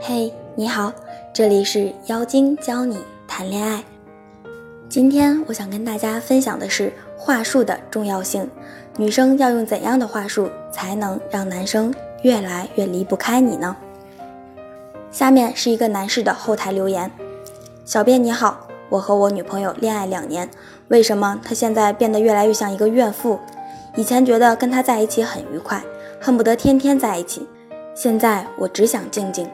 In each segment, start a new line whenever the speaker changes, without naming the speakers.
嘿，你好，这里是妖精教你谈恋爱。今天我想跟大家分享的是话术的重要性，女生要用怎样的话术才能让男生越来越离不开你呢？下面是一个男士的后台留言：小编你好，我和我女朋友恋爱两年，为什么她现在变得越来越像一个怨妇？以前觉得跟她在一起很愉快，恨不得天天在一起，现在我只想静静。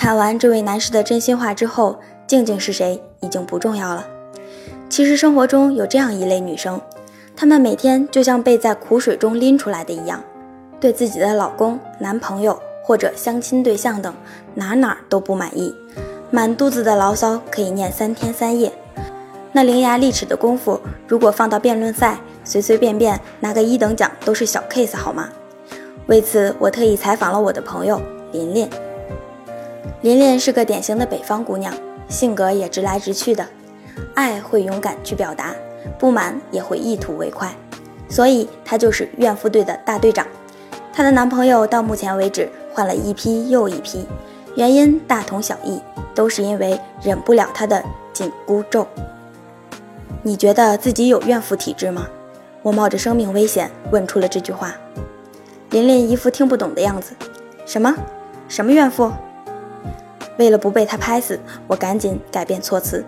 看完这位男士的真心话之后，静静是谁已经不重要了。其实生活中有这样一类女生，她们每天就像被在苦水中拎出来的一样，对自己的老公、男朋友或者相亲对象等哪哪都不满意，满肚子的牢骚可以念三天三夜。那伶牙俐齿的功夫，如果放到辩论赛，随随便便拿个一等奖都是小 case 好吗？为此，我特意采访了我的朋友琳琳。琳琳是个典型的北方姑娘，性格也直来直去的，爱会勇敢去表达，不满也会一吐为快，所以她就是怨妇队的大队长。她的男朋友到目前为止换了一批又一批，原因大同小异，都是因为忍不了她的紧箍咒。你觉得自己有怨妇体质吗？我冒着生命危险问出了这句话。琳琳一副听不懂的样子，什么？什么怨妇？为了不被他拍死，我赶紧改变措辞，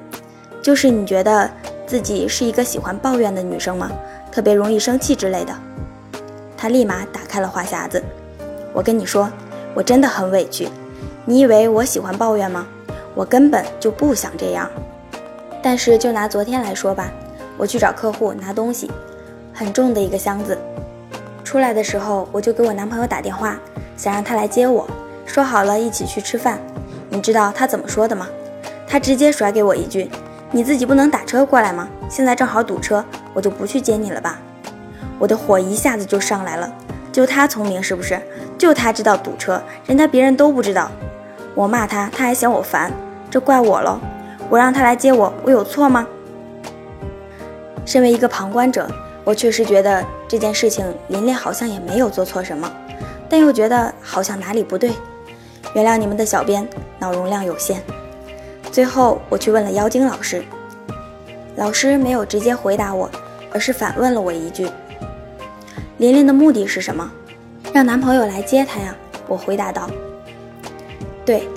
就是你觉得自己是一个喜欢抱怨的女生吗？特别容易生气之类的。他立马打开了话匣子，我跟你说，我真的很委屈。你以为我喜欢抱怨吗？我根本就不想这样。但是就拿昨天来说吧，我去找客户拿东西，很重的一个箱子，出来的时候我就给我男朋友打电话，想让他来接我，说好了一起去吃饭。你知道他怎么说的吗？他直接甩给我一句：“你自己不能打车过来吗？现在正好堵车，我就不去接你了吧。”我的火一下子就上来了。就他聪明是不是？就他知道堵车，人家别人都不知道。我骂他，他还嫌我烦，这怪我喽。我让他来接我，我有错吗？身为一个旁观者，我确实觉得这件事情琳琳好像也没有做错什么，但又觉得好像哪里不对。原谅你们的小编脑容量有限。最后我去问了妖精老师，老师没有直接回答我，而是反问了我一句：“琳琳的目的是什么？让男朋友来接她呀？”我回答道：“对。”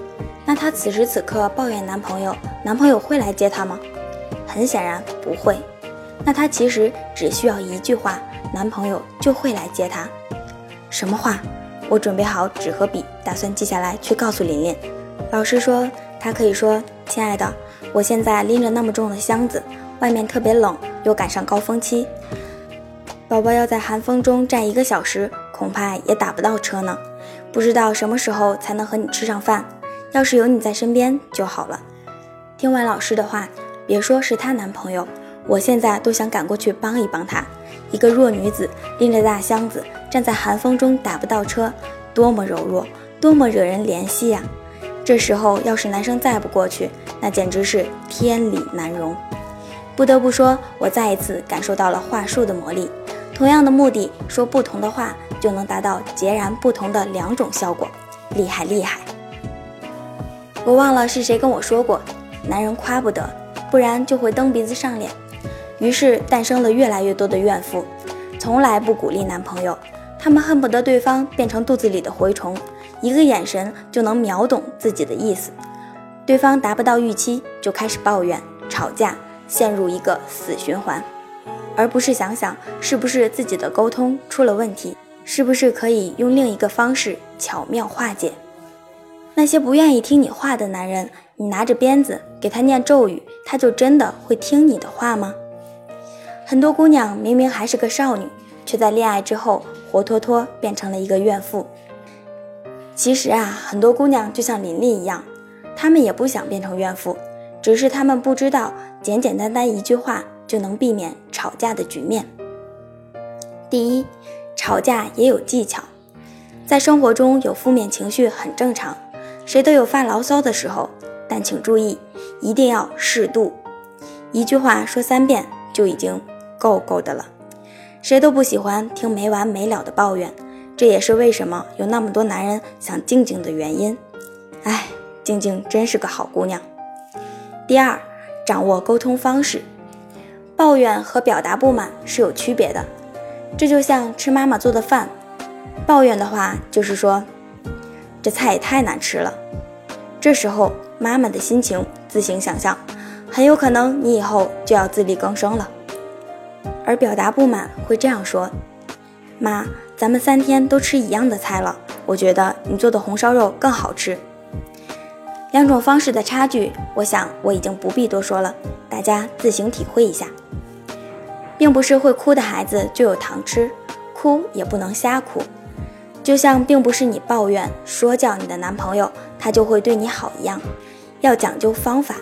那她此时此刻抱怨男朋友，男朋友会来接她吗？很显然不会。那她其实只需要一句话，男朋友就会来接她。什么话？我准备好纸和笔，打算记下来去告诉琳琳。老师说，他可以说：“亲爱的，我现在拎着那么重的箱子，外面特别冷，又赶上高峰期，宝宝要在寒风中站一个小时，恐怕也打不到车呢。不知道什么时候才能和你吃上饭。要是有你在身边就好了。”听完老师的话，别说是她男朋友，我现在都想赶过去帮一帮她。一个弱女子拎着大箱子。站在寒风中打不到车，多么柔弱，多么惹人怜惜呀！这时候要是男生再不过去，那简直是天理难容。不得不说，我再一次感受到了话术的魔力。同样的目的，说不同的话，就能达到截然不同的两种效果，厉害厉害！我忘了是谁跟我说过，男人夸不得，不然就会蹬鼻子上脸。于是诞生了越来越多的怨妇，从来不鼓励男朋友。他们恨不得对方变成肚子里的蛔虫，一个眼神就能秒懂自己的意思。对方达不到预期，就开始抱怨、吵架，陷入一个死循环，而不是想想是不是自己的沟通出了问题，是不是可以用另一个方式巧妙化解。那些不愿意听你话的男人，你拿着鞭子给他念咒语，他就真的会听你的话吗？很多姑娘明明还是个少女。却在恋爱之后活脱脱变成了一个怨妇。其实啊，很多姑娘就像琳琳一样，她们也不想变成怨妇，只是她们不知道简简单单一句话就能避免吵架的局面。第一，吵架也有技巧，在生活中有负面情绪很正常，谁都有发牢骚的时候，但请注意，一定要适度，一句话说三遍就已经够够的了。谁都不喜欢听没完没了的抱怨，这也是为什么有那么多男人想静静的原因。哎，静静真是个好姑娘。第二，掌握沟通方式，抱怨和表达不满是有区别的。这就像吃妈妈做的饭，抱怨的话就是说，这菜也太难吃了。这时候妈妈的心情自行想象，很有可能你以后就要自力更生了。而表达不满会这样说：“妈，咱们三天都吃一样的菜了，我觉得你做的红烧肉更好吃。”两种方式的差距，我想我已经不必多说了，大家自行体会一下。并不是会哭的孩子就有糖吃，哭也不能瞎哭。就像并不是你抱怨说教你的男朋友，他就会对你好一样，要讲究方法。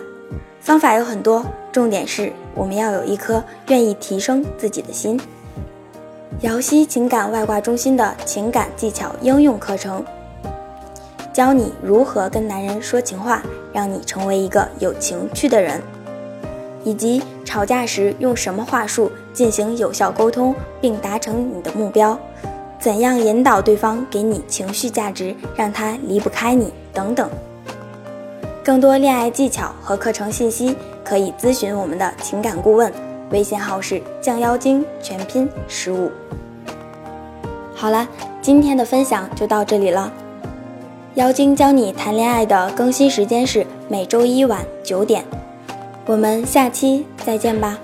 方法有很多，重点是我们要有一颗愿意提升自己的心。瑶溪情感外挂中心的情感技巧应用课程，教你如何跟男人说情话，让你成为一个有情趣的人，以及吵架时用什么话术进行有效沟通并达成你的目标，怎样引导对方给你情绪价值，让他离不开你等等。更多恋爱技巧和课程信息，可以咨询我们的情感顾问，微信号是降妖精全拼十五。好了，今天的分享就到这里了。妖精教你谈恋爱的更新时间是每周一晚九点，我们下期再见吧。